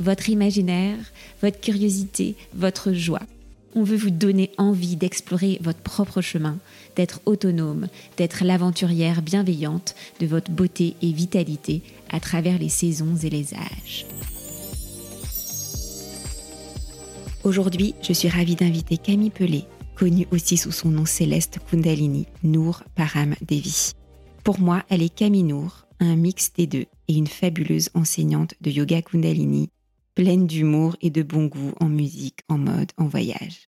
votre imaginaire, votre curiosité, votre joie. On veut vous donner envie d'explorer votre propre chemin, d'être autonome, d'être l'aventurière bienveillante de votre beauté et vitalité à travers les saisons et les âges. Aujourd'hui, je suis ravie d'inviter Camille Pelé, connue aussi sous son nom céleste Kundalini, Nour Param Devi. Pour moi, elle est Camille Nour, un mix des deux et une fabuleuse enseignante de yoga Kundalini, pleine d'humour et de bon goût en musique, en mode, en voyage.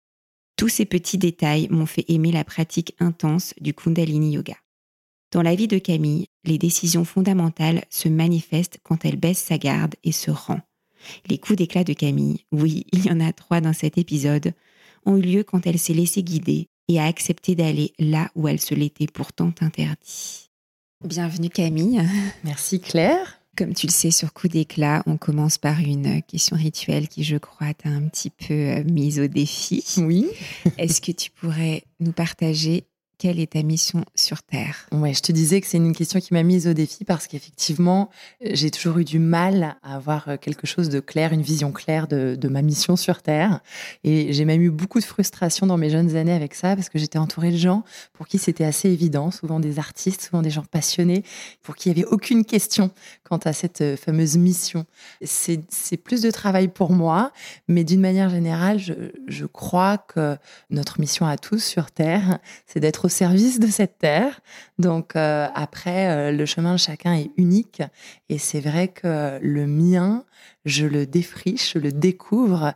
Tous ces petits détails m'ont fait aimer la pratique intense du Kundalini Yoga. Dans la vie de Camille, les décisions fondamentales se manifestent quand elle baisse sa garde et se rend. Les coups d'éclat de Camille, oui, il y en a trois dans cet épisode, ont eu lieu quand elle s'est laissée guider et a accepté d'aller là où elle se l'était pourtant interdit. Bienvenue Camille. Merci Claire. Comme tu le sais, sur coup d'éclat, on commence par une question rituelle qui, je crois, t'a un petit peu euh, mise au défi. Oui. Est-ce que tu pourrais nous partager quelle est ta mission sur Terre Ouais, je te disais que c'est une question qui m'a mise au défi parce qu'effectivement, j'ai toujours eu du mal à avoir euh, quelque chose de clair, une vision claire de, ma mission sur Terre. Et j'ai même eu beaucoup de frustration dans mes jeunes années avec ça parce que j'étais entourée de gens pour qui c'était assez évident, souvent des artistes, souvent des gens passionnés, pour qui il n'y avait aucune question quant à cette euh, fameuse mission. C'est plus de travail pour moi, mais d'une manière générale, je, crois que notre mission à tous sur Terre, c'est d'être service de cette terre. Donc euh, après, euh, le chemin de chacun est unique et c'est vrai que le mien, je le défriche, je le découvre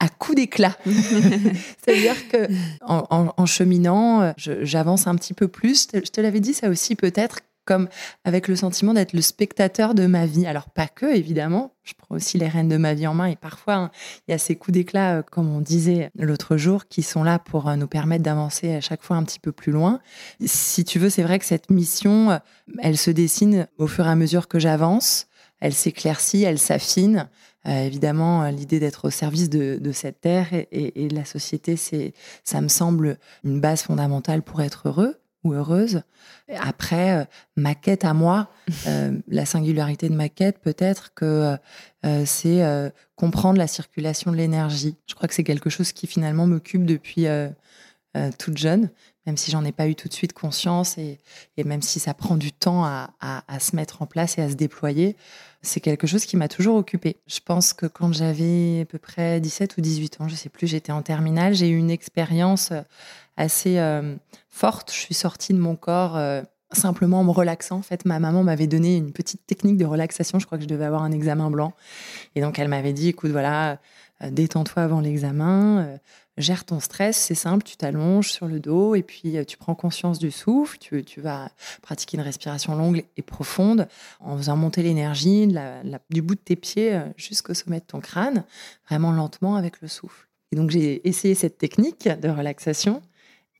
à coup d'éclat. C'est-à-dire que en, cheminant, j'avance un petit peu plus. Je te l'avais dit ça aussi peut-être comme avec le sentiment d'être le spectateur de ma vie. Alors pas que, évidemment, je prends aussi les rênes de ma vie en main et parfois hein, il y a ces coups d'éclat, euh, comme on disait l'autre jour, qui sont là pour euh, nous permettre d'avancer à chaque fois un petit peu plus loin. Si tu veux, c'est vrai que cette mission, euh, elle se dessine au fur et à mesure que j'avance, elle s'éclaircit, elle s'affine. évidemment, l'idée d'être au service de, cette terre et, et de la société, c'est, ça me semble une base fondamentale pour être heureux ou heureuse. Après, euh, ma quête à moi, euh, la singularité de ma quête, peut-être que euh, c'est comprendre la circulation de l'énergie. Je crois que c'est quelque chose qui finalement m'occupe depuis toute jeune, même si j'en ai pas eu tout de suite conscience et, même si ça prend du temps à, à, se mettre en place et à se déployer, c'est quelque chose qui m'a toujours occupée. Je pense que quand j'avais à peu près 17 ou 18 ans, je sais plus, j'étais en terminale, j'ai eu une expérience assez euh, forte. Je suis sortie de mon corps euh, simplement en me relaxant. En fait, ma maman m'avait donné une petite technique de relaxation. Je crois que je devais avoir un examen blanc. Et donc, elle m'avait dit, écoute, voilà, euh, détends-toi avant l'examen, gère ton stress, c'est simple, tu t'allonges sur le dos et puis tu prends conscience du souffle, tu, tu, vas pratiquer une respiration longue et profonde en faisant monter l'énergie du bout de tes pieds jusqu'au sommet de ton crâne, vraiment lentement avec le souffle. Et donc j'ai essayé cette technique de relaxation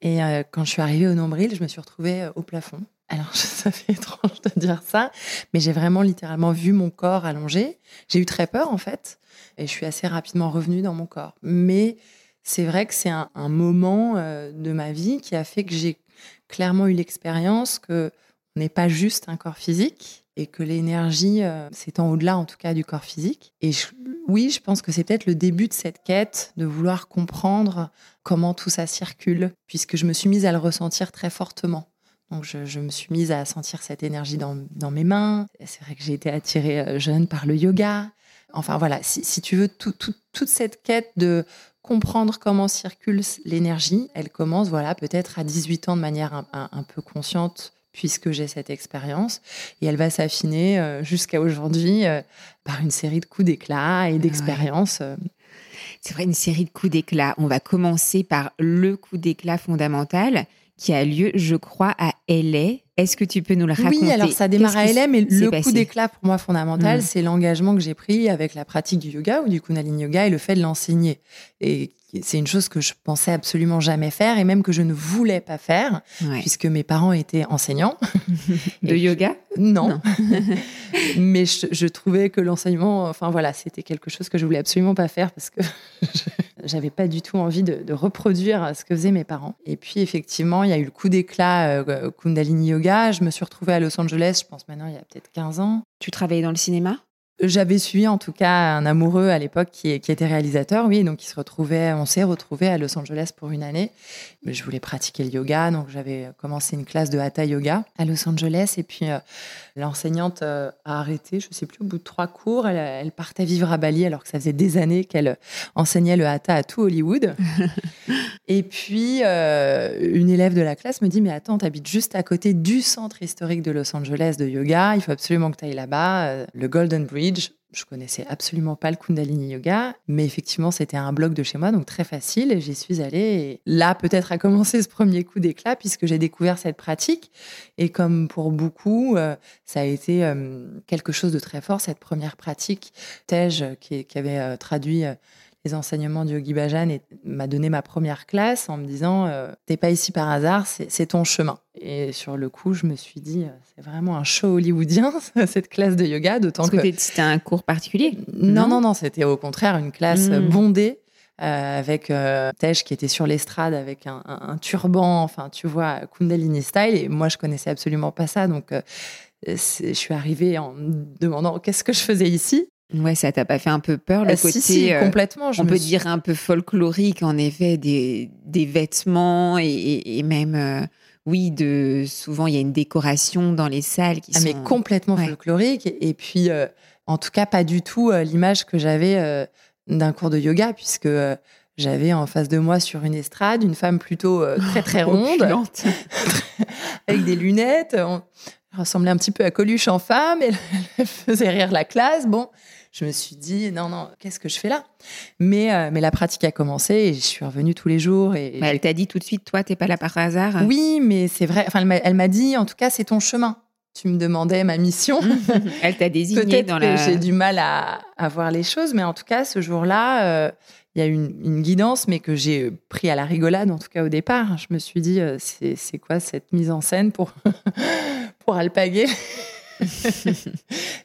et euh, quand je suis arrivée au nombril, je me suis retrouvée euh, au plafond. Alors, ça fait étrange de dire ça, mais j'ai vraiment littéralement vu mon corps allongé. J'ai eu très peur, en fait, et je suis assez rapidement revenue dans mon corps. Mais c'est vrai que c'est un, moment euh, de ma vie qui a fait que j'ai clairement eu l'expérience que on n'est pas juste un corps physique et que l'énergie s'étend au-delà, en tout cas, du corps physique. Et oui, je pense que c'est peut-être le début de cette quête de vouloir comprendre comment tout ça circule, puisque je me suis mise à le ressentir très fortement. Donc je, me suis mise à sentir cette énergie dans, mes mains. C'est vrai que j'ai été attirée euh, jeune par le yoga. Enfin voilà, si, tu veux, toute cette quête de comprendre comment circule l'énergie, elle commence voilà peut-être à 18 ans de manière un peu consciente puisque j'ai cette expérience. Et elle va s'affiner euh, jusqu'à aujourd'hui euh, par une série de coups d'éclat et ah d'expériences. Euh. C'est vrai, une série de coups d'éclat. On va commencer par le coup d'éclat fondamental qui a lieu, je crois, à LA. Est-ce que tu peux nous le raconter? Oui, alors ça démarre à LA, mais le coup d'éclat pour moi fondamental, hmm. c'est l'engagement que j'ai pris avec la pratique du yoga ou du Kundalini Yoga et le fait de l'enseigner. Et c'est une chose que je pensais absolument jamais faire et même que je ne voulais pas faire puisque mes parents étaient enseignants. de yoga? Non. Mais je, trouvais que l'enseignement, enfin voilà, c'était quelque chose que je voulais absolument pas faire parce que j'avais pas du tout envie de, reproduire ce que faisaient mes parents. Et puis effectivement, il y a eu le coup d'éclat euh, Kundalini Yoga. Je me suis retrouvée à Los Angeles, je pense maintenant il y a peut-être 15 ans. Tu travaillais dans le cinéma? J'avais suivi en tout cas un amoureux à l'époque qui, qui, était réalisateur, oui, donc il se retrouvait, on s'est retrouvé à Los Angeles pour une année. Je voulais pratiquer le yoga, donc j'avais commencé une classe de hatha yoga à Los Angeles. Et puis euh, l'enseignante euh, a arrêté, je ne sais plus, au bout de trois cours, elle, partait vivre à Bali alors que ça faisait des années qu'elle enseignait le hatha à tout Hollywood. et puis euh, une élève de la classe me dit mais attends, tu habites juste à côté du centre historique de Los Angeles de yoga, il faut absolument que tu ailles là-bas, le Golden Bridge je connaissais absolument pas le Kundalini Yoga, mais effectivement, c'était un blog de chez moi, donc très facile. J'y suis allée. Et là, peut-être a commencé ce premier coup d'éclat, puisque j'ai découvert cette pratique. Et comme pour beaucoup, euh, ça a été euh, quelque chose de très fort, cette première pratique. Tej, qui, qui avait euh, traduit les enseignements du Yogi Bhajan et m'a donné ma première classe en me disant euh, T'es pas ici par hasard, c'est ton chemin. Et sur le coup, je me suis dit euh, C'est vraiment un show hollywoodien, cette classe de yoga, d'autant que. C'était un cours particulier Non, non, non, c'était au contraire une classe hmm. bondée. Euh, avec Tej qui était sur l'estrade avec un, turban, enfin tu vois, Kundalini style. Et moi, je connaissais absolument pas ça, donc je suis arrivée en me demandant qu'est-ce que je faisais ici? Ouais, ça t'a pas fait un peu peur le ah, côté si, euh, complètement. on peut dire un peu folklorique en effet des, des vêtements et, et, même euh, oui de souvent il y a une décoration dans les salles qui ah, sont mais complètement folklorique et, puis euh, en tout cas pas du tout l'image que j'avais d'un cours de yoga puisque j'avais en face de moi sur une estrade une femme plutôt très très ronde avec des lunettes. elle ressemblait un petit peu à Coluche en femme, elle faisait rire la classe. Bon, je me suis dit non non qu'est-ce que je fais là? Mais euh, mais la pratique a commencé et je suis revenue tous les jours et elle t'a dit tout de suite toi t'es pas là par hasard oui mais c'est vrai enfin elle m'a dit en tout cas c'est ton chemin tu me demandais ma mission elle t'a désigné dans la j'ai du mal à, à, voir les choses mais en tout cas ce jour-là euh, il y a une, une, guidance, mais que j'ai pris à la rigolade, en tout cas au départ. Je me suis dit, euh, c'est quoi cette mise en scène pour, pour alpaguer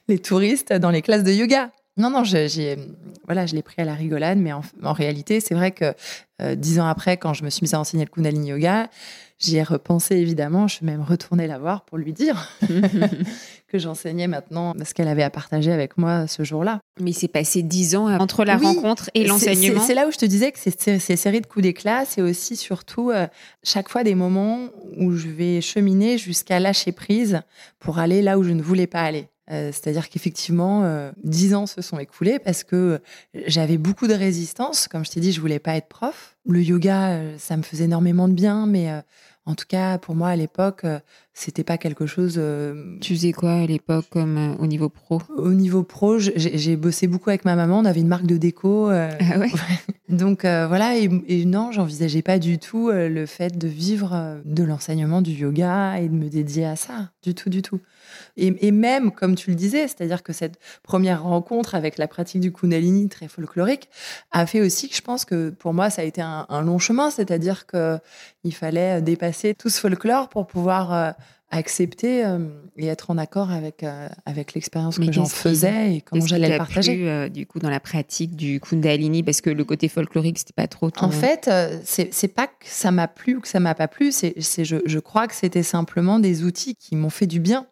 les touristes dans les classes de yoga? Non, non, j'ai, voilà, je l'ai pris à la rigolade, mais en, réalité, c'est vrai que euh, dix ans après, quand je me suis mise à enseigner le Kundalini Yoga, j'y ai repensé évidemment. Je suis même retournée la voir pour lui dire que j'enseignais maintenant ce qu'elle avait à partager avec moi ce jour-là. Mais il s'est passé dix ans entre la rencontre et l'enseignement. C'est là où je te disais que ces, ces séries de coups d'éclat, c'est aussi surtout euh, chaque fois des moments où je vais cheminer jusqu'à lâcher prise pour aller là où je ne voulais pas aller. Euh, c'est-à-dire qu'effectivement, euh, dix ans se sont écoulés parce que j'avais beaucoup de résistance. Comme je t'ai dit, je voulais pas être prof. Le yoga, euh, ça me faisait énormément de bien, mais en tout cas, pour moi, à l'époque, c'était pas quelque chose. Tu faisais quoi à l'époque, comme au niveau pro? Au niveau pro, j'ai bossé beaucoup avec ma maman. On avait une marque de déco. Ah ouais? Donc voilà, et, et non, j'envisageais pas du tout le fait de vivre de l'enseignement du yoga et de me dédier à ça. Du tout, du tout. Et, même, comme tu le disais, c'est-à-dire que cette première rencontre avec la pratique du Kundalini très folklorique a fait aussi que je pense que pour moi, ça a été un, long chemin, c'est-à-dire qu'il fallait dépasser tout ce folklore pour pouvoir euh, accepter euh, et être en accord avec, euh, avec l'expérience que j'en faisais et comment j'allais le partager. Plu, du coup, dans la pratique du Kundalini, parce que le côté folklorique, c'était pas trop En fait, c'est pas que ça m'a plu ou que ça m'a pas plu, c'est je, je crois que c'était simplement des outils qui m'ont fait du bien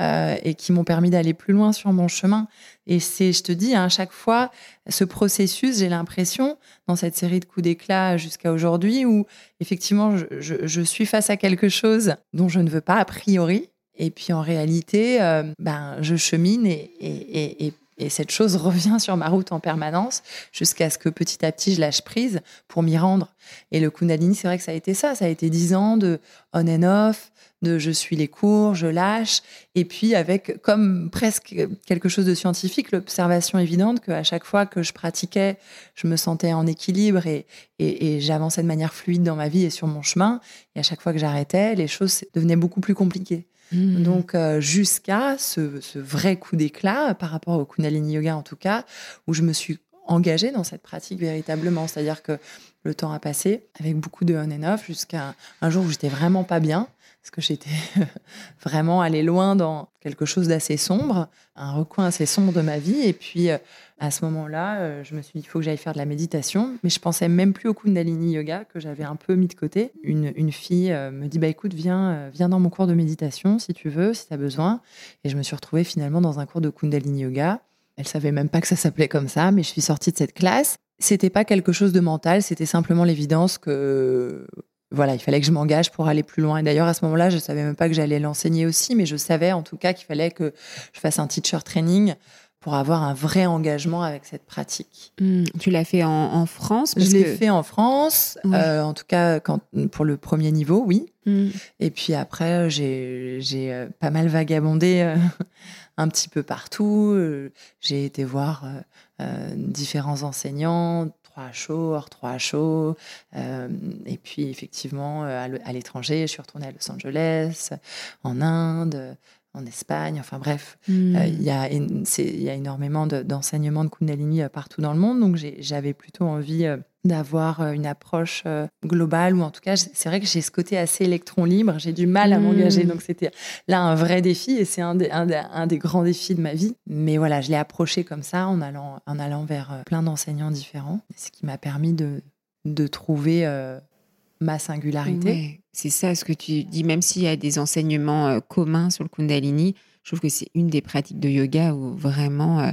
euh, et qui m'ont permis d'aller plus loin sur mon chemin. Et c'est, je te dis, hein, à chaque fois, ce processus, j'ai l'impression, dans cette série de coups d'éclat jusqu'à aujourd'hui, où effectivement, je, suis face à quelque chose dont je ne veux pas a priori. Et puis en réalité, euh, ben, je chemine et, Et cette chose revient sur ma route en permanence jusqu'à ce que petit à petit je lâche prise pour m'y rendre. Et le Kundalini, c'est vrai que ça a été ça. Ça a été dix ans de on and off, de je suis les cours, je lâche. Et puis avec comme presque quelque chose de scientifique, l'observation évidente qu'à chaque fois que je pratiquais, je me sentais en équilibre et, et, j'avançais de manière fluide dans ma vie et sur mon chemin. Et à chaque fois que j'arrêtais, les choses devenaient beaucoup plus compliquées. Mmh. Donc euh, jusqu'à ce, vrai coup d'éclat par rapport au Kundalini Yoga en tout cas, où je me suis engagée dans cette pratique véritablement. C'est-à-dire que le temps a passé avec beaucoup de on and off jusqu'à un jour où j'étais vraiment pas bien parce que j'étais vraiment allée loin dans quelque chose d'assez sombre, un recoin assez sombre de ma vie. Et puis, euh, à ce moment-là, euh, je me suis dit, il faut que j'aille faire de la méditation. Mais je pensais même plus au Kundalini Yoga que j'avais un peu mis de côté. Une, fille euh, me dit, bah écoute, viens, viens dans mon cours de méditation si tu veux, si tu as besoin. Et je me suis retrouvée finalement dans un cours de Kundalini Yoga. Elle savait même pas que ça s'appelait comme ça, mais je suis sortie de cette classe. C'était pas quelque chose de mental, c'était simplement l'évidence que voilà, il fallait que je m'engage pour aller plus loin. Et d'ailleurs, à ce moment-là, je savais même pas que j'allais l'enseigner aussi, mais je savais en tout cas qu'il fallait que je fasse un teacher training pour avoir un vrai engagement avec cette pratique. Hmm, tu l'as fait en, France Je l'ai fait en France, euh, en tout cas quand, pour le premier niveau, oui. Hmm. Et puis après, j'ai euh, pas mal vagabondé euh, un petit peu partout. J'ai été voir différents enseignants, trois chauds, hors trois chauds. Et puis, effectivement, à l'étranger, je suis retournée à Los Angeles, en Inde, en Espagne. Enfin bref, hmm. euh, il y, a, y a énormément d'enseignements de, Kundalini partout dans le monde. Donc, j'avais plutôt envie d'avoir euh, une approche euh, globale ou en tout cas c'est vrai que j'ai ce côté assez électron libre j'ai du mal à m'engager mmh. donc c'était là un vrai défi et c'est un, un, des grands défis de ma vie mais voilà je l'ai approché comme ça en allant en allant vers euh, plein d'enseignants différents ce qui m'a permis de de trouver ma singularité c'est ça ce que tu dis même s'il y a des enseignements communs sur le kundalini je trouve que c'est une des pratiques de yoga où vraiment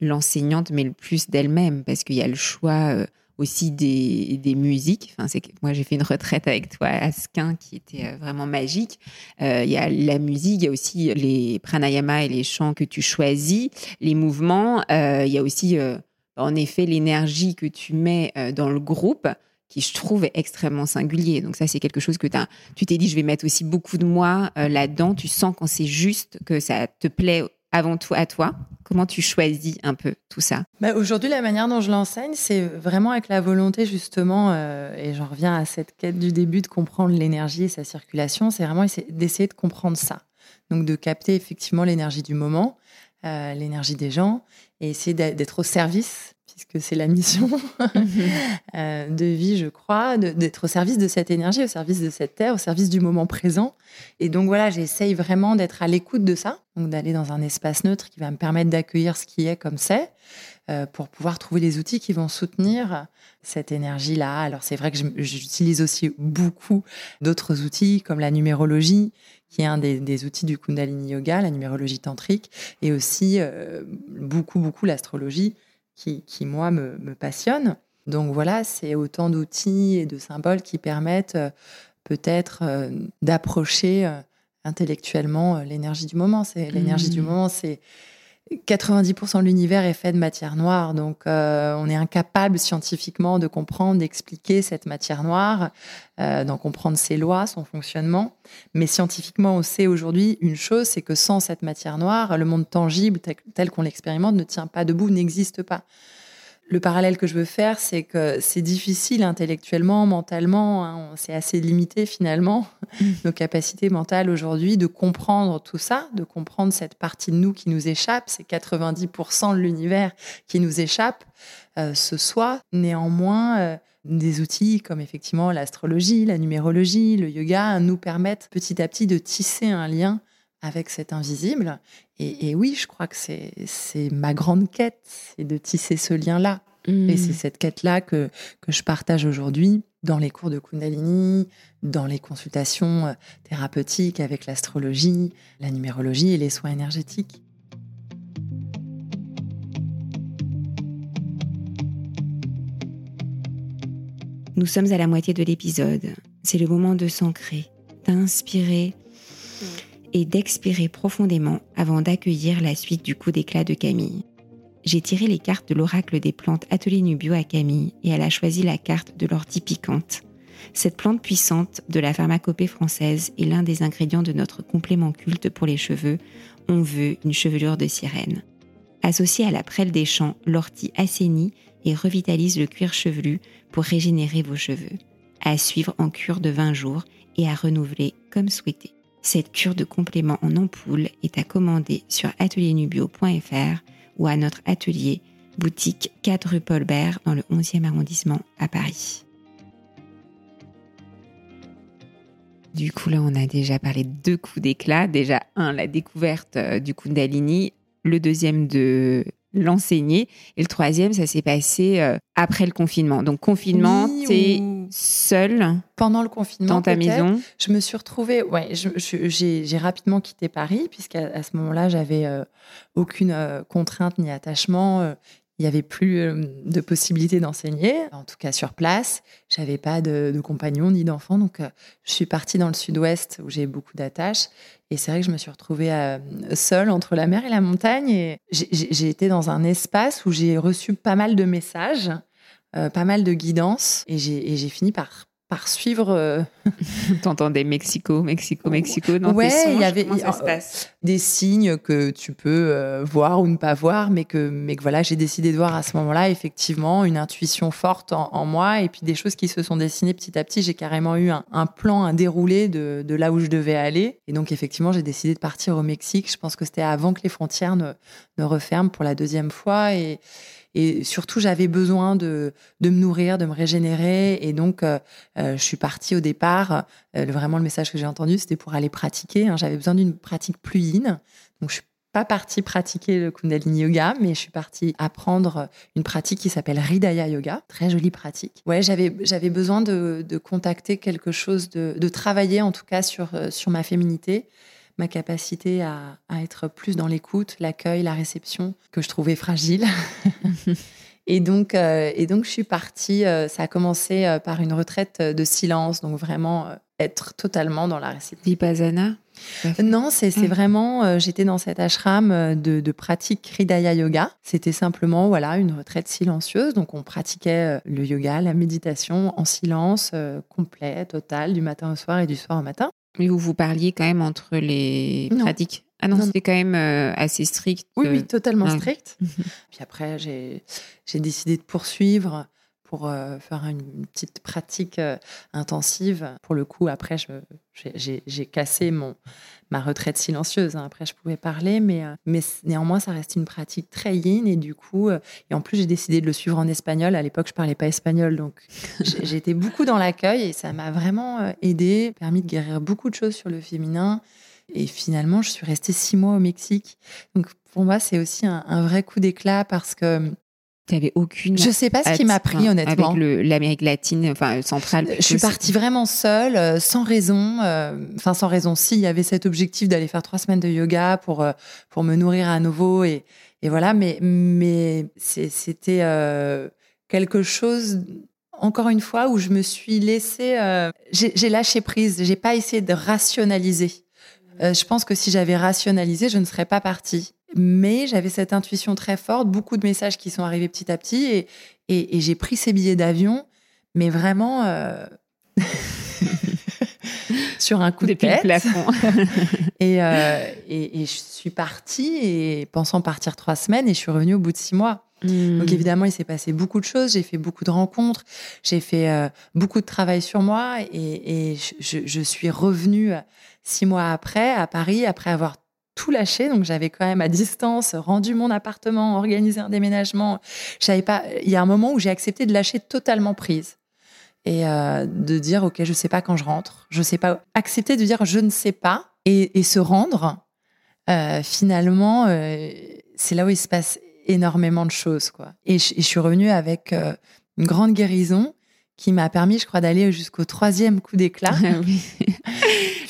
l'enseignante met le plus d'elle-même parce qu'il y a le choix aussi des, musiques. Enfin, c'est moi j'ai fait une retraite avec toi à qui était euh, vraiment magique. Euh, il y a la musique, il y a aussi les pranayama et les chants que tu choisis, les mouvements. Euh, il y a aussi en effet l'énergie que tu mets dans le groupe qui je trouve est extrêmement singulier. Donc ça, c'est quelque chose que as, tu t'es dit, je vais mettre aussi beaucoup de moi là-dedans. Tu sens quand c'est juste, que ça te plaît avant tout à toi Comment tu choisis un peu tout ça? Bah Aujourd'hui, la manière dont je l'enseigne, c'est vraiment avec la volonté justement, euh, et j'en reviens à cette quête du début de comprendre l'énergie et sa circulation, c'est vraiment d'essayer de comprendre ça. Donc de capter effectivement l'énergie du moment, euh, l'énergie des gens, et essayer d'être au service puisque c'est la mission euh, de vie, je crois, d'être au service de cette énergie, au service de cette terre, au service du moment présent. Et donc voilà, j'essaye vraiment d'être à l'écoute de ça, donc d'aller dans un espace neutre qui va me permettre d'accueillir ce qui est comme c'est, euh, pour pouvoir trouver les outils qui vont soutenir cette énergie-là. Alors c'est vrai que j'utilise aussi beaucoup d'autres outils comme la numérologie, qui est un des, outils du Kundalini Yoga, la numérologie tantrique, et aussi euh, beaucoup, beaucoup l'astrologie qui, moi, me, passionne. Donc voilà, c'est autant d'outils et de symboles qui permettent euh, peut-être euh, d'approcher euh, intellectuellement l'énergie du moment. C'est l'énergie du mmh. moment, c'est 90% de l'univers est fait de matière noire, donc on est incapable scientifiquement de comprendre, d'expliquer cette matière noire, d'en comprendre ses lois, son fonctionnement. Mais scientifiquement, on sait aujourd'hui une chose, c'est que sans cette matière noire, le monde tangible tel qu'on l'expérimente ne tient pas debout, n'existe pas le parallèle que je veux faire, c'est que c'est difficile intellectuellement, mentalement, hein, c'est assez limité finalement, mm. nos capacités mentales aujourd'hui de comprendre tout ça, de comprendre cette partie de nous qui nous échappe, c'est 90% de l'univers qui nous échappe, euh, ce soit néanmoins euh, des outils comme effectivement l'astrologie, la numérologie, le yoga nous permettent petit à petit de tisser un lien avec cet invisible. Et, oui, je crois que c'est ma grande quête, c'est de tisser ce lien-là. Et hmm. c'est cette quête-là que, que je partage aujourd'hui dans les cours de Kundalini, dans les consultations euh, thérapeutiques avec l'astrologie, la numérologie et les soins énergétiques. Nous sommes à la moitié de l'épisode. C'est le moment de s'ancrer, d'inspirer et d'expirer profondément avant d'accueillir la suite du coup d'éclat de Camille. J'ai tiré les cartes de l'oracle des plantes Atelier Nubio à Camille et elle a choisi la carte de l'ortie piquante. Cette plante puissante de la pharmacopée française est l'un des ingrédients de notre complément culte pour les cheveux. On veut une chevelure de sirène. Associée à la prêle des champs, l'ortie assainit et revitalise le cuir chevelu pour régénérer vos cheveux. À suivre en cure de 20 jours et à renouveler comme souhaité. Cette cure de complément en ampoule est à commander sur atelierNubio.fr ou à notre atelier boutique 4 rue Paul Bert dans le 11e arrondissement à Paris. Du coup, là, on a déjà parlé de deux coups d'éclat. Déjà, un, la découverte euh, du Kundalini. Le deuxième, de l'enseigner. Et le troisième, ça s'est passé euh, après le confinement. Donc, confinement, c'est seul pendant le confinement dans ta maison. Je me suis retrouvée, ouais, j'ai rapidement quitté Paris puisqu'à à ce moment-là, j'avais euh, aucune contrainte ni attachement il n'y avait plus euh, de possibilité d'enseigner, en tout cas sur place. J'avais pas de, de compagnon ni d'enfant, donc euh, je suis partie dans le sud-ouest où j'ai beaucoup d'attaches. Et c'est vrai que je me suis retrouvée euh, seule entre la mer et la montagne. Et j'ai été dans un espace où j'ai reçu pas mal de messages, pas mal de guidance, et j'ai fini par par suivre. Euh... T'entendais Mexico, Mexico, Mexico dans ouais, tes il y avait des signes que tu peux euh, voir ou ne pas voir, mais que, mais que voilà, j'ai décidé de voir à ce moment-là, effectivement, une intuition forte en, moi et puis des choses qui se sont dessinées petit à petit. J'ai carrément eu un, plan, un déroulé de, de, là où je devais aller. Et donc, effectivement, j'ai décidé de partir au Mexique. Je pense que c'était avant que les frontières ne, ne referment pour la deuxième fois. Et, et surtout, j'avais besoin de, de me nourrir, de me régénérer. Et donc, euh, euh, je suis partie au départ. Euh, vraiment, le message que j'ai entendu, c'était pour aller pratiquer. Hein. J'avais besoin d'une pratique plus yin. Donc, je suis pas partie pratiquer le Kundalini Yoga, mais je suis partie apprendre une pratique qui s'appelle Hridaya Yoga. Très jolie pratique. Ouais, j'avais, j'avais besoin de, de, contacter quelque chose, de, de travailler en tout cas sur, sur ma féminité ma capacité à, être plus dans l'écoute, l'accueil, la réception, que je trouvais fragile. et, donc, euh, et donc, je suis partie. Euh, ça a commencé euh, par une retraite de silence, donc vraiment être totalement dans la réception. Vipassana non, c'est ah. vraiment, j'étais dans cet ashram de, de pratique Hridaya Yoga. C'était simplement voilà une retraite silencieuse. Donc on pratiquait le yoga, la méditation en silence complet, total, du matin au soir et du soir au matin. Mais vous vous parliez quand même entre les pratiques ah non, c'était quand même euh, assez strict. Oui, oui, totalement strict. Puis après, j'ai décidé de poursuivre pour euh, faire une petite pratique euh, intensive. Pour le coup, après, j'ai cassé mon, ma retraite silencieuse. Hein. Après, je pouvais parler, mais, euh, mais néanmoins, ça reste une pratique très yin. Et du coup, et en plus, j'ai décidé de le suivre en espagnol. À l'époque, je parlais pas espagnol, donc j'étais beaucoup dans l'accueil et ça m'a vraiment aidé, permis de guérir beaucoup de choses sur le féminin. Et finalement, je suis restée six mois au Mexique. Donc, pour moi, c'est aussi un, un, vrai coup d'éclat parce que tu aucune. Je sais pas ce qui m'a pris, honnêtement. Avec l'Amérique latine, enfin centrale. Je suis partie vraiment seule, euh, sans raison. Euh, enfin, sans raison. Si, il y avait cet objectif d'aller faire trois semaines de yoga pour, euh, pour me nourrir à nouveau. Et, et voilà, mais, mais c'était quelque chose, encore une fois, où je me suis laissée. J'ai lâché prise. J'ai pas essayé de rationaliser. je pense que si j'avais rationalisé, je ne serais pas partie. Mais j'avais cette intuition très forte, beaucoup de messages qui sont arrivés petit à petit, et, et, j'ai pris ces billets d'avion, mais vraiment euh, sur un coup de tête. plafond. Euh, et, et, je suis partie, et pensant partir trois semaines, et je suis revenue au bout de six mois. Hmm. Donc évidemment, il s'est passé beaucoup de choses. J'ai fait beaucoup de rencontres, j'ai fait euh, beaucoup de travail sur moi, et, et je, je, suis revenue six mois après à Paris, après avoir tout lâché. Donc, j'avais quand même à distance rendu mon appartement, organisé un déménagement. J'avais pas. Il y a un moment où j'ai accepté de lâcher totalement prise et euh, de dire ok, je sais pas quand je rentre, je sais pas. Accepter de dire je ne sais pas et, se rendre. Euh, finalement, euh, c'est là où il se passe énormément de choses, quoi. Et je, suis revenue avec une grande guérison qui m'a permis, je crois, d'aller jusqu'au troisième coup d'éclat.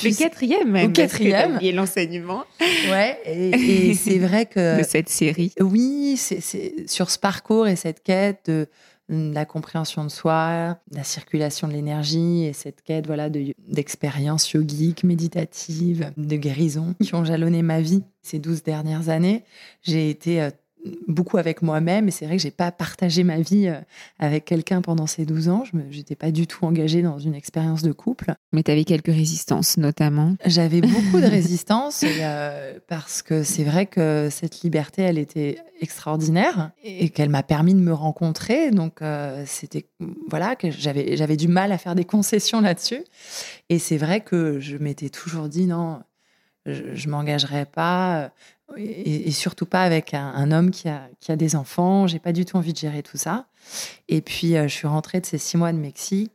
le quatrième même. Au quatrième. Et l'enseignement. Ouais, et, c'est vrai que... De cette série. Oui, c'est sur ce parcours et cette quête de, la compréhension de soi, la circulation de l'énergie et cette quête voilà d'expériences yogiques, méditatives, de guérison qui ont jalonné ma vie ces douze dernières années. J'ai été euh, beaucoup avec moi-même. Et c'est vrai que j'ai pas partagé ma vie euh, avec quelqu'un pendant ces 12 ans. Je n'étais pas du tout engagée dans une expérience de couple. Mais tu avais quelques résistances, notamment. J'avais beaucoup de résistances euh, parce que c'est vrai que cette liberté, elle était extraordinaire et qu'elle m'a permis de me rencontrer. Donc, euh, c'était, voilà, que j'avais, j'avais du mal à faire des concessions là-dessus. Et c'est vrai que je m'étais toujours dit, non, je, ne m'engagerai pas et, surtout pas avec un, homme qui a, qui a, des enfants. J'ai pas du tout envie de gérer tout ça. Et puis, euh, je suis rentrée de ces six mois de Mexique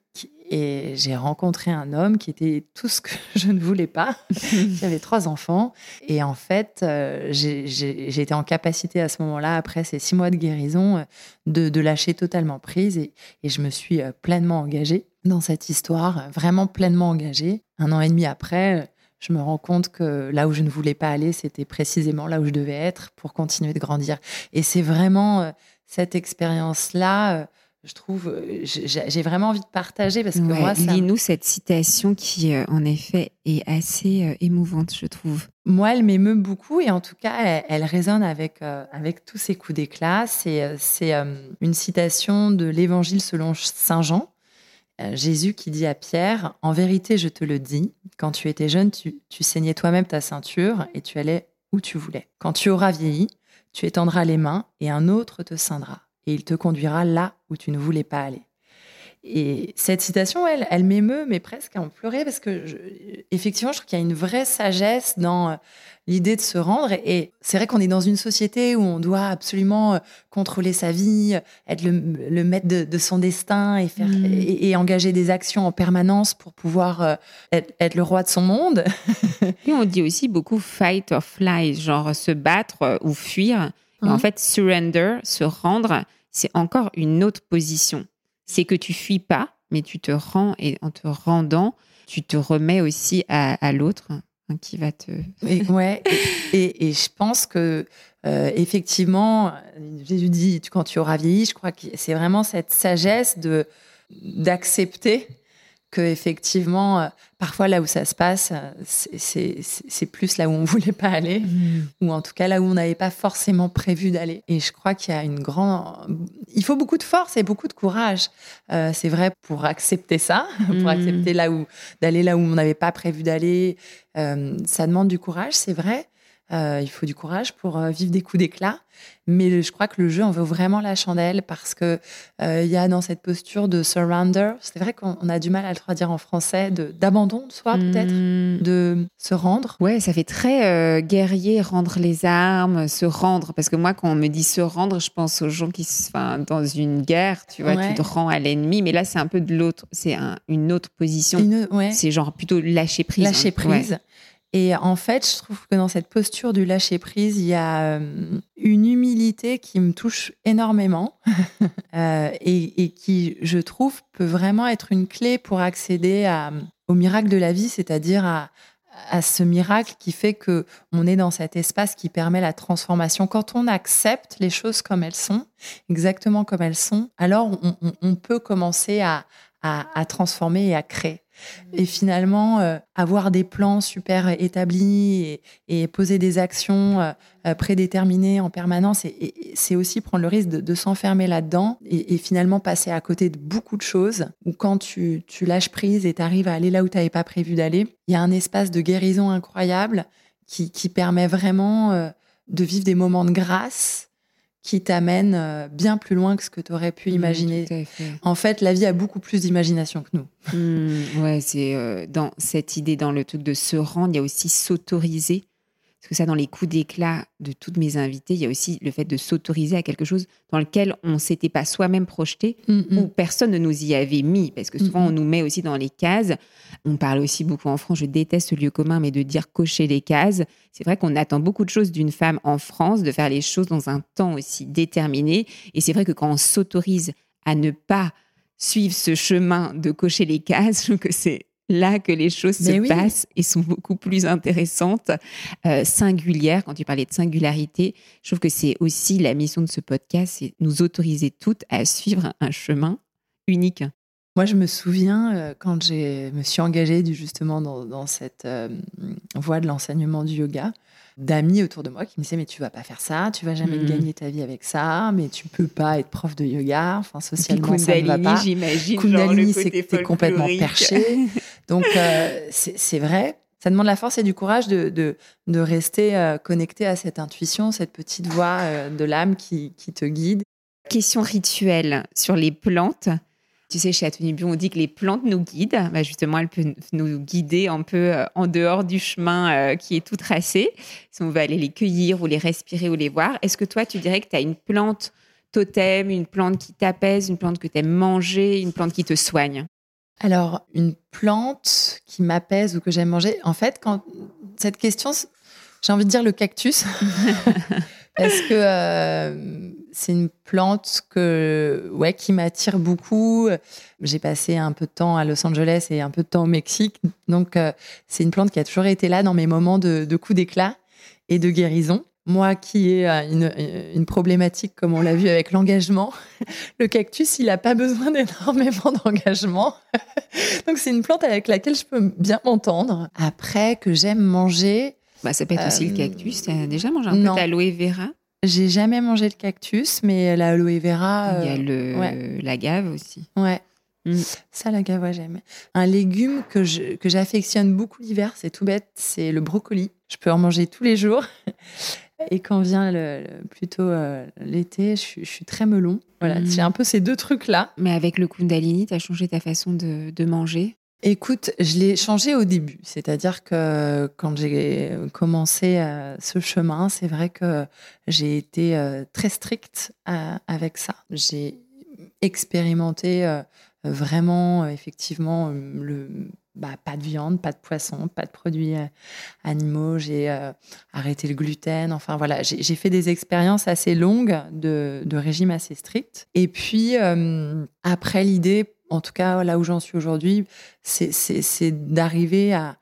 et j'ai rencontré un homme qui était tout ce que je ne voulais pas. J'avais trois enfants. Et en fait, euh, j'ai été en capacité à ce moment-là, après ces six mois de guérison, euh, de, de lâcher totalement prise. Et, et, je me suis pleinement engagée dans cette histoire, vraiment pleinement engagée. Un an et demi après, je me rends compte que là où je ne voulais pas aller, c'était précisément là où je devais être pour continuer de grandir. Et c'est vraiment euh, cette expérience-là, euh, je trouve, euh, j'ai vraiment envie de partager parce que moi, ça... Lis-nous cette citation qui, en effet, est assez émouvante, je trouve. Moi, elle m'émeut beaucoup et en tout cas, elle, résonne avec, avec tous ces coups d'éclat. C'est une citation de l'Évangile selon Saint Jean Jésus qui dit à Pierre, En vérité, je te le dis, quand tu étais jeune, tu, tu saignais toi-même ta ceinture et tu allais où tu voulais. Quand tu auras vieilli, tu étendras les mains et un autre te ceindra, et il te conduira là où tu ne voulais pas aller. Et cette citation, elle, elle m'émeut, mais presque à en pleurer, parce que, effectivement, je trouve qu'il y a une vraie sagesse dans euh, l'idée de se rendre. Et c'est vrai qu'on est dans une société où on doit absolument euh, contrôler sa vie, être le, maître de, son destin et, faire, mmh. et, engager des actions en permanence pour pouvoir euh, être, le roi de son monde. et on dit aussi beaucoup fight or fly, genre se battre ou fuir. en hein? fait, surrender, se rendre, c'est encore une autre position c'est que tu fuis pas, mais tu te rends et en te rendant, tu te remets aussi à, l'autre hein, qui va te. et, ouais. Et, je pense que euh, effectivement, Jésus dit quand tu auras vieilli, je crois que c'est vraiment cette sagesse de d'accepter que effectivement, euh, parfois là où ça se passe, euh, c'est plus là où on voulait pas aller, mm. ou en tout cas là où on n'avait pas forcément prévu d'aller. Et je crois qu'il y a une grande, il faut beaucoup de force et beaucoup de courage. Euh, c'est vrai pour accepter ça, pour mm. accepter là où d'aller là où on n'avait pas prévu d'aller. ça demande du courage, c'est vrai. Il faut du courage pour vivre des coups d'éclat. Mais je crois que le jeu en vaut vraiment la chandelle parce que euh, il y a dans cette posture de surrender, c'est vrai qu'on a du mal à le traduire en français, d'abandon de, soi peut-être, hmm. de se rendre. Ouais, ça fait très euh, guerrier, rendre les armes, se rendre. Parce que moi, quand on me dit se rendre, je pense aux gens qui sont dans une guerre, tu vois, tu te rends à l'ennemi. Mais là, c'est un peu de l'autre, c'est une autre position. C'est genre plutôt lâcher prise. Lâcher hein. prise. Et en fait, je trouve que dans cette posture du lâcher prise, il y a euh, une humilité qui me touche énormément euh, et, qui, je trouve, peut vraiment être une clé pour accéder au miracle de la vie, c'est-à-dire à, ce miracle qui fait que on est dans cet espace qui permet la transformation. Quand on accepte les choses comme elles sont, exactement comme elles sont, alors on, peut commencer à transformer et à créer. Et finalement, euh, avoir des plans super établis et, poser des actions euh, euh, prédéterminées en permanence, c'est aussi prendre le risque de, s'enfermer là-dedans et, finalement passer à côté de beaucoup de choses. Ou quand tu, lâches prise et tu arrives à aller là où tu n'avais pas prévu d'aller, il y a un espace de guérison incroyable qui, qui permet vraiment de vivre des moments de grâce qui t'amène euh, bien plus loin que ce que tu aurais pu imaginer. en fait, la vie a beaucoup plus d'imagination que nous. Mmh, ouais, c'est euh, dans cette idée, dans le truc de se rendre, il y a aussi s'autoriser parce que ça, dans les coups d'éclat de toutes mes invitées, il y a aussi le fait de s'autoriser à quelque chose dans lequel on ne s'était pas soi-même projeté mm, ou personne ne nous y avait mis. Parce que souvent, on nous met aussi dans les cases. On parle aussi beaucoup en France, je déteste ce lieu commun, mais de dire cocher les cases. C'est vrai qu'on attend beaucoup de choses d'une femme en France, de faire les choses dans un temps aussi déterminé. Et c'est vrai que quand on s'autorise à ne pas suivre ce chemin de cocher les cases, je trouve que c'est là que les choses se passent et sont beaucoup plus intéressantes, euh, singulières. Quand tu parlais de singularité, je trouve que c'est aussi la mission de ce podcast, c'est nous autoriser toutes à suivre un chemin unique. Moi, je me souviens euh, quand je me suis engagée justement dans, cette euh, voie de l'enseignement du yoga, d'amis autour de moi qui me disaient mais tu vas pas faire ça, tu vas jamais hmm. gagner ta vie avec ça, mais tu peux pas être prof de yoga, enfin socialement ça ne va pas. J'imagine. Kundalini, c'est complètement perché. Donc euh, c'est vrai. Ça demande la force et du courage de, de, rester connecté à cette intuition, cette petite voix de l'âme qui, qui te guide. Question rituelle sur les plantes. Tu sais, chez Bio, on dit que les plantes nous guident. Bah, justement, elles peuvent nous guider un peu euh, en dehors du chemin euh, qui est tout tracé, si on veut aller les cueillir ou les respirer ou les voir. Est-ce que toi, tu dirais que tu as une plante totem, une plante qui t'apaise, une plante que tu aimes manger, une plante qui te soigne? Alors, une plante qui m'apaise ou que j'aime manger, en fait, quand cette question, j'ai envie de dire le cactus. Parce que euh, c'est une plante que, ouais, qui m'attire beaucoup? J'ai passé un peu de temps à Los Angeles et un peu de temps au Mexique. Donc, euh, c'est une plante qui a toujours été là dans mes moments de, de coups d'éclat et de guérison. Moi qui ai euh, une, une problématique, comme on l'a vu avec l'engagement, le cactus, il n'a pas besoin d'énormément d'engagement. Donc, c'est une plante avec laquelle je peux bien m'entendre. Après, que j'aime manger, bah, ça peut être aussi le cactus. Tu as déjà mangé un peu d'aloe vera? J'ai jamais mangé le cactus, mais l'aloe vera. Il y a euh, le, l'agave aussi. Ouais. Mm. Ça, l'agave, ouais, j'aime. Un légume que, je, que j'affectionne beaucoup l'hiver, c'est tout bête, c'est le brocoli. Je peux en manger tous les jours. Et quand vient le, plutôt euh, l'été, je, suis très melon. Voilà, mm. j'ai un peu ces deux trucs-là. Mais avec le Kundalini, tu as changé ta façon de, de manger? Écoute, je l'ai changé au début. C'est-à-dire que quand j'ai commencé euh, ce chemin, c'est vrai que j'ai été euh, très stricte euh, avec ça. J'ai expérimenté vraiment, effectivement, bah, pas de viande, pas de poisson, pas de produits animaux. J'ai arrêté le gluten. Enfin voilà, j'ai fait des expériences assez longues de, de régime assez strict. Et puis, après, l'idée en tout cas là où j'en suis aujourd'hui, c'est d'arriver à,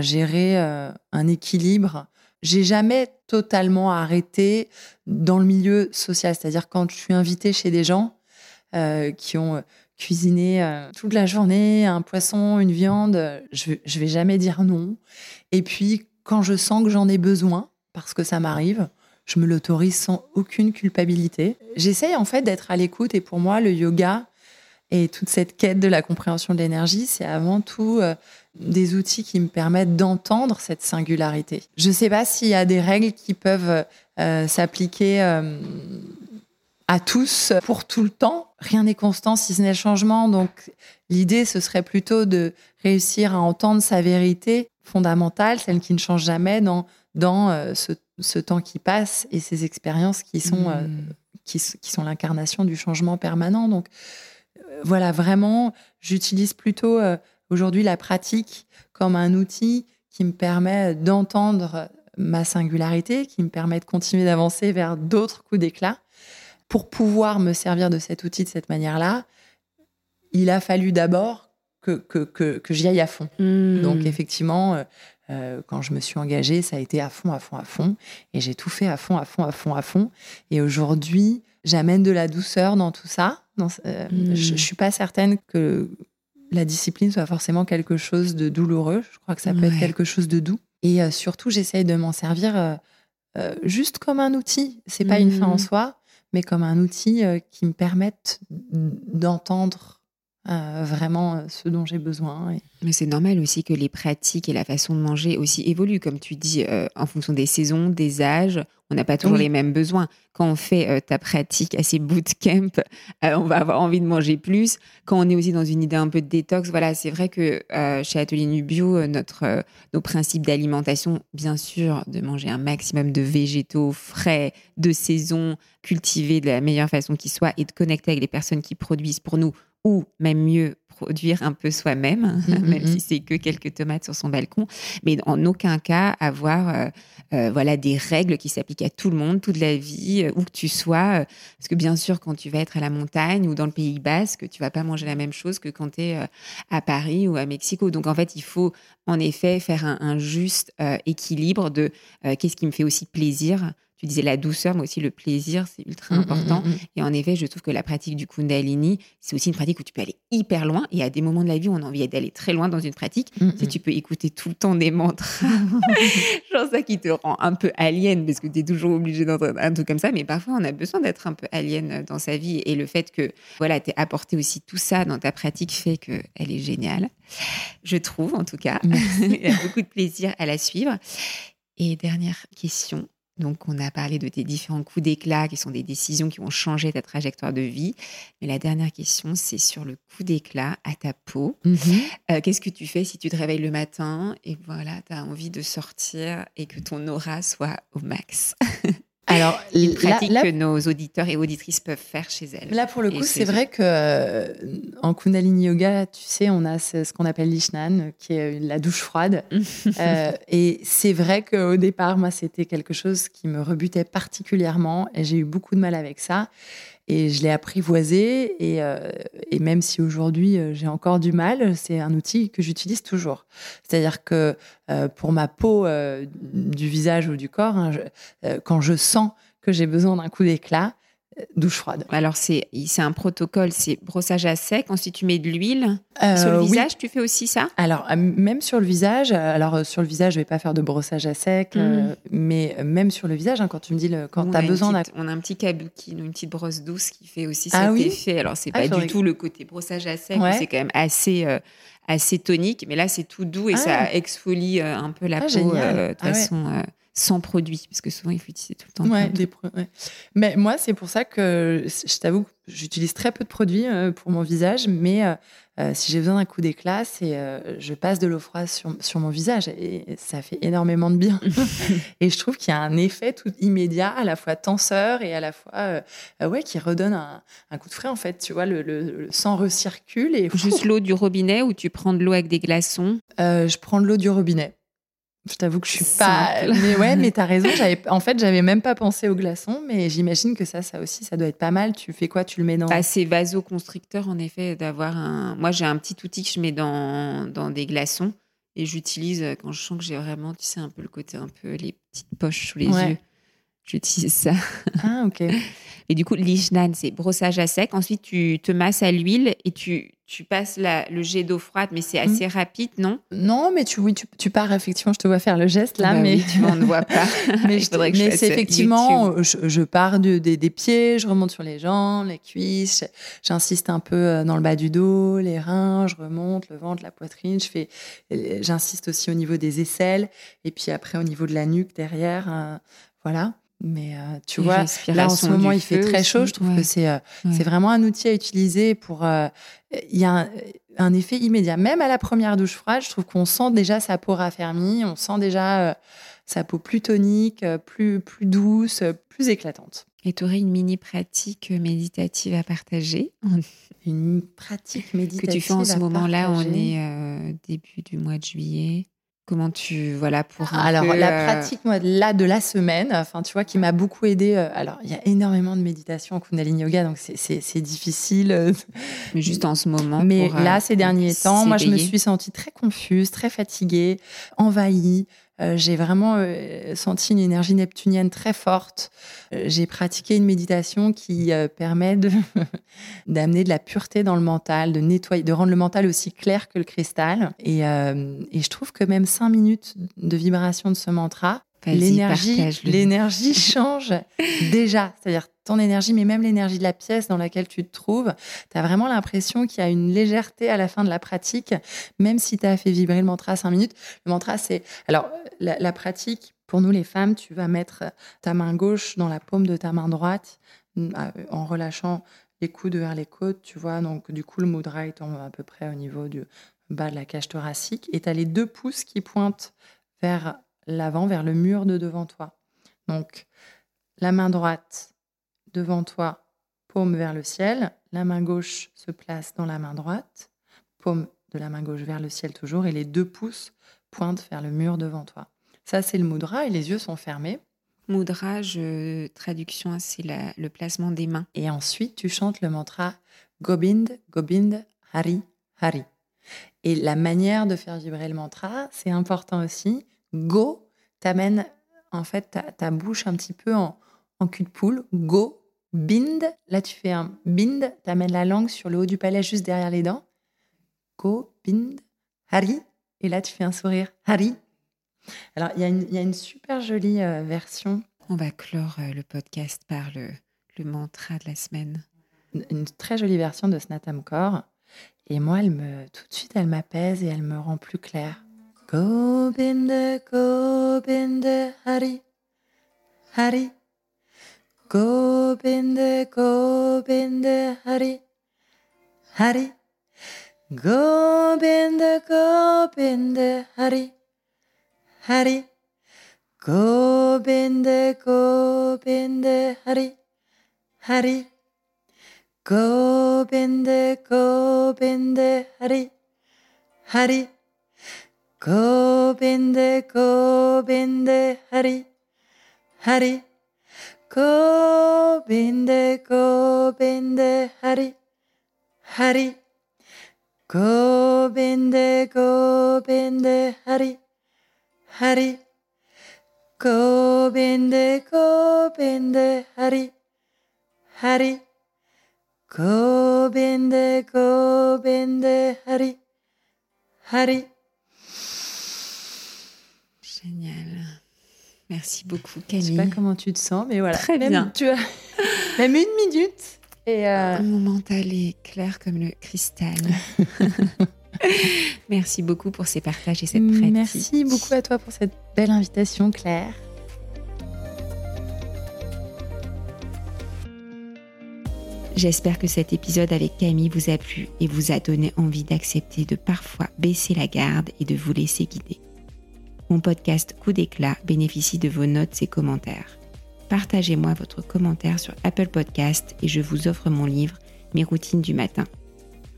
gérer euh, un équilibre. J'ai jamais totalement arrêté dans le milieu social, c'est-à-dire quand je suis invitée chez des gens euh, qui ont euh, cuisiné toute la journée un poisson, une viande, je, je vais jamais dire non. Et puis quand je sens que j'en ai besoin, parce que ça m'arrive, je me l'autorise sans aucune culpabilité. J'essaye en fait d'être à l'écoute et pour moi le yoga et toute cette quête de la compréhension de l'énergie, c'est avant tout euh, des outils qui me permettent d'entendre cette singularité. Je ne sais pas s'il y a des règles qui peuvent euh, s'appliquer euh, à tous pour tout le temps. Rien n'est constant si ce n'est le changement. Donc l'idée, ce serait plutôt de réussir à entendre sa vérité fondamentale, celle qui ne change jamais dans, dans ce, temps qui passe et ces expériences qui sont, mmh. qui, qui, sont l'incarnation du changement permanent. Donc voilà, vraiment, j'utilise plutôt euh, aujourd'hui la pratique comme un outil qui me permet d'entendre ma singularité, qui me permet de continuer d'avancer vers d'autres coups d'éclat. Pour pouvoir me servir de cet outil de cette manière-là, il a fallu d'abord que, que, j'y aille à fond. Mmh. Donc effectivement, euh, euh, quand je me suis engagée, ça a été à fond, à fond, à fond. Et j'ai tout fait à fond, à fond, à fond, à fond. Et aujourd'hui, j'amène de la douceur dans tout ça. Euh, hmm. Je ne suis pas certaine que la discipline soit forcément quelque chose de douloureux. Je crois que ça peut être quelque chose de doux. Et euh, surtout, j'essaye de m'en servir euh, juste comme un outil. C'est pas une fin en hmm. soi, mais comme un outil qui me permette d'entendre vraiment ce dont j'ai besoin. Mais c'est normal aussi que les pratiques et la façon de manger aussi évoluent, comme tu dis, en fonction des saisons, des âges. On n'a pas toujours les mêmes besoins. Quand on fait euh, ta pratique assez bootcamp, euh, on va avoir envie de manger plus. Quand on est aussi dans une idée un peu de détox, voilà, c'est vrai que euh, chez Atelier Nubio, notre, nos principes d'alimentation, bien sûr, de manger un maximum de végétaux frais, de saison, cultivés de la meilleure façon qui soit et de connecter avec les personnes qui produisent pour nous ou même mieux produire un peu soi-même, mm, mm, même si mm. c'est que quelques tomates sur son balcon, mais en aucun cas avoir euh, euh, voilà des règles qui s'appliquent à tout le monde, toute la vie, euh, où que tu sois. parce que bien sûr, quand tu vas être à la montagne ou dans le Pays Basque, tu vas pas manger la même chose que quand tu es à Paris ou à Mexico. Donc en fait, il faut en effet faire un, un juste équilibre de qu'est-ce qui me fait aussi plaisir tu disais la douceur, mais aussi le plaisir, c'est ultra Mm, mm, important. mm, mm. Et en effet, je trouve que la pratique du Kundalini, c'est aussi une pratique où tu peux aller hyper loin. Et à des moments de la vie où on a envie d'aller très loin dans une pratique, Mm, tu peux écouter tout le temps des mantras. Genre ça qui te rend un peu alien parce que tu es toujours obligé d'entendre un truc comme ça. Mais parfois, on a besoin d'être un peu alien dans sa vie. Et le fait que voilà, tu apporté aussi tout ça dans ta pratique fait qu'elle est géniale. Je trouve, en tout cas. Il y a beaucoup de plaisir à la suivre. Et dernière question. Donc, on a parlé de tes différents coups d'éclat qui sont des décisions qui ont changé ta trajectoire de vie. Mais la dernière question, c'est sur le coup d'éclat à ta peau. Mhm. Euh, Qu'est-ce que tu fais si tu te réveilles le matin et voilà, tu as envie de sortir et que ton aura soit au max? Alors, Une là, pratique là- que nos auditeurs et auditrices peuvent faire chez elles. Là, pour le coup, c'est vrai que euh, en Kundalini Yoga, tu sais, on a ce, ce qu'on appelle l'ishnan, qui est la douche froide. Euh, et c'est vrai qu'au départ, moi, c'était quelque chose qui me rebutait particulièrement et j'ai eu beaucoup de mal avec ça. Et je l'ai apprivoisé. Et, euh, même si aujourd'hui, euh, j'ai encore du mal, c'est un outil que j'utilise toujours. C'est-à-dire que euh, pour ma peau du visage ou du corps, hein, quand je sens que j'ai besoin d'un coup d'éclat, douche froide. Alors, c'est c'est un protocole, c'est brossage à sec. Ensuite, tu mets de l'huile. Euh, Sur le oui. visage, tu fais aussi ça? Alors, euh, même sur le visage, euh, alors sur le visage, je vais pas faire de brossage à sec, euh, mais même sur le visage, hein, quand tu me dis le, quand tu as besoin petite- On a un petit kabuki, une petite brosse douce qui fait aussi Ah cet oui? effet. Alors, c'est Ah, pas du que- tout le côté brossage à sec, Ouais. c'est quand même assez, euh, assez tonique. Mais là, c'est tout doux et Ah. ça exfolie euh, un peu la Ah, peau de Ah ouais. façon sans produit. Parce que souvent, il faut utiliser tout le temps. Ouais, des ouais. Mais moi, c'est pour ça que je t'avoue j'utilise très peu de produits euh, pour mon visage, mais euh, euh, si j'ai besoin d'un coup d'éclat, c'est euh, je passe de l'eau froide sur, sur mon visage et ça fait énormément de bien. et je trouve qu'il y a un effet tout immédiat, à la fois tenseur et à la fois euh, ouais, qui redonne un, un coup de frais en fait. Tu vois, le, le- le sang recircule et Juste l'eau du robinet ou tu prends de l'eau avec des glaçons? Je prends de l'eau du robinet. Je t'avoue que je suis pas. Mais ouais, mais t'as raison. J'avais, en fait, j'avais même pas pensé au glaçon, mais j'imagine que ça, ça aussi, ça doit être pas mal. Tu fais quoi? Tu le mets dans. Bah, c'est vasoconstricteur, en effet, d'avoir un. Moi, j'ai un petit outil que je mets dans, dans des glaçons et j'utilise euh, quand je sens que j'ai vraiment, tu sais, un peu le côté, un peu les petites poches sous les Ouais. yeux. J'utilise ça. Ah, ok. Et du coup, l'ishnan, c'est brossage à sec. Ensuite, tu te masses à l'huile et tu, tu passes la- le jet d'eau froide, mais c'est assez rapide, non? Non, mais tu, oui, tu, tu pars effectivement. Je te vois faire le geste là, Bah mais. oui, tu on ne voit pas. mais je- mais c'est effectivement, YouTube. je, je pars de- des- des pieds, je remonte sur les jambes, les cuisses, j'insiste un peu euh, dans le bas du dos, les reins, je remonte le ventre, la poitrine, je fais, euh, j'insiste aussi au niveau des aisselles et puis après au niveau de la nuque derrière, euh, voilà. Mais euh, tu Et vois, là en ce moment il fait très aussi. chaud, je trouve Ouais. que c'est euh, Ouais. c'est vraiment un outil à utiliser pour. euh, Il y a un, un effet immédiat. Même à la première douche froide, je trouve qu'on sent déjà sa peau raffermie, on sent déjà sa peau plus tonique, plus, plus douce, plus éclatante. Et tu aurais une mini pratique méditative à partager? Une pratique que méditative. tu fais en ce moment-là. On est début du mois de juillet. Comment tu voilà pour Alors, peu, la euh, pratique, moi, là, de la semaine, enfin, tu vois, qui m'a beaucoup aidée. euh, alors, il y a énormément de méditation en Kundalini Yoga, donc c'est- difficile. euh, mais juste en ce moment. Mais pour, là, ces derniers temps, moi, je me suis sentie très confuse, très fatiguée, envahie. Euh, j'ai vraiment euh, senti une énergie neptunienne très forte. Euh, j'ai pratiqué une méditation qui permet d'amener de la pureté dans le mental, de nettoyer, de rendre le mental aussi clair que le cristal. Et, et je trouve que même cinq minutes de vibration de ce mantra, l'énergie, l'énergie change déjà. C'est-à-dire ton énergie, mais même l'énergie de la pièce dans laquelle tu te trouves. Tu as vraiment l'impression qu'il y a une légèreté à la fin de la pratique, même si tu as fait vibrer le mantra cinq minutes. Le mantra, c'est. Alors, la, la pratique, pour nous les femmes, tu vas mettre ta main gauche dans la paume de ta main droite euh, en relâchant les coudes vers les côtes, tu vois. Donc, du coup, le mudra est tombe à peu près au niveau du bas de la cage thoracique. Et tu as les deux pouces qui pointent vers l'avant, vers le mur de devant toi. Donc, la main droite devant toi, paume vers le ciel. La main gauche se place dans la main droite, paume de la main gauche vers le ciel toujours, et les deux pouces pointent vers le mur devant toi. Ça, c'est le mudra, et les yeux sont fermés. Mudra, je- traduction, c'est la- le placement des mains. Et ensuite, tu chantes le mantra Gobind, Gobind, Hari, Hari. Et la manière de faire vibrer le mantra, c'est important aussi. Go t'amène en fait ta, bouche un petit peu en, en cul de poule. Go, bind. Là, tu fais un bind. Tu amènes la langue sur le haut du palais, juste derrière les dents. Go, bind. Hari. Et là, tu fais un sourire. Hari. Alors, il y, y, a une super jolie euh, version. On va clore euh, le podcast par le, le, mantra de la semaine. Une, très jolie version de Snatam Core. Et moi, elle me, tout de suite, elle m'apaise et elle me rend plus claire. Govinda, Govinda, Hari, Hari. ごービンデゴービンデはりハリゴービンデゴービンデハリハリごービンデゴービンデハリハリゴービンデゴービんでハリハリゴービンデゴービンデハリハリコービンデコービンデハリハリコービンデコービンデハリハリコービンデコービンデハリハリコービンデコービンデハリハリ Merci beaucoup, Camille. Je sais pas comment tu te sens, mais voilà. Très bien. Tu as même une minute. Et euh, Mon mental est clair comme le cristal. Merci beaucoup pour ces partages et cette pratique. Merci beaucoup à toi pour cette belle invitation, Claire. J'espère que cet épisode avec Camille vous a plu et vous a donné envie d'accepter de parfois baisser la garde et de vous laisser guider. Mon podcast Coup d'éclat bénéficie de vos notes et commentaires. Partagez-moi votre commentaire sur Apple Podcast et je vous offre mon livre Mes routines du matin.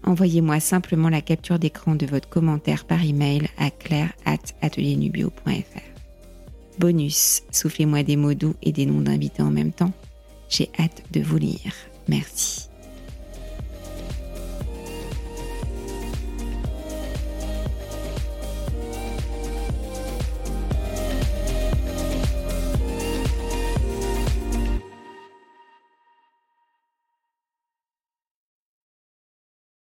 Envoyez-moi simplement la capture d'écran de votre commentaire par email à claire@atelierNubio.fr. Bonus, soufflez-moi des mots doux et des noms d'invités en même temps. J'ai hâte de vous lire. Merci.